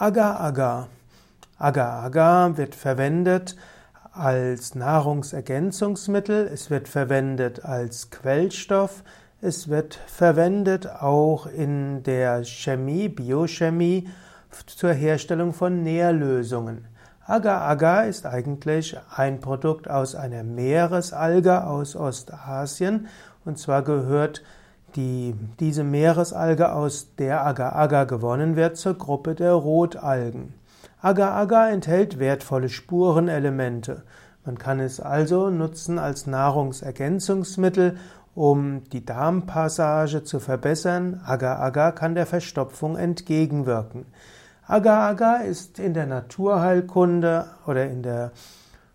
Agar-Agar. Agar-Agar wird verwendet als Nahrungsergänzungsmittel, es wird verwendet als Quellstoff, es wird verwendet auch in der Chemie, Biochemie zur Herstellung von Nährlösungen. Agar-Agar ist eigentlich ein Produkt aus einer Meeresalge aus Ostasien und zwar gehört die, diese Meeresalge, aus der Agar-Agar gewonnen wird, zur Gruppe der Rotalgen. Agar-Agar enthält wertvolle Spurenelemente. Man kann es also nutzen als Nahrungsergänzungsmittel, um die Darmpassage zu verbessern. Agar-Agar kann der Verstopfung entgegenwirken. Agar-Agar ist in der Naturheilkunde oder in der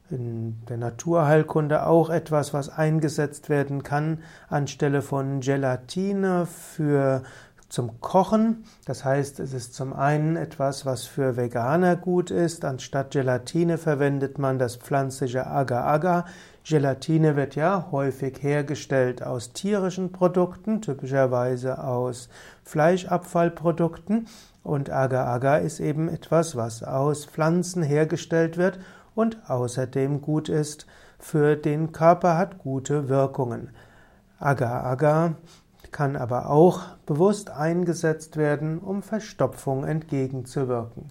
in der Naturheilkunde auch etwas, was eingesetzt werden kann anstelle von Gelatine für zum Kochen. Das heißt, es ist zum einen etwas, was für Veganer gut ist. Anstatt Gelatine verwendet man das pflanzliche Agar-Agar. Gelatine wird ja häufig hergestellt aus tierischen Produkten, typischerweise aus Fleischabfallprodukten. Und Agar-Agar ist eben etwas, was aus Pflanzen hergestellt wird und außerdem gut ist für den Körper, hat gute Wirkungen. Agar-Agar kann aber auch bewusst eingesetzt werden, um Verstopfung entgegenzuwirken.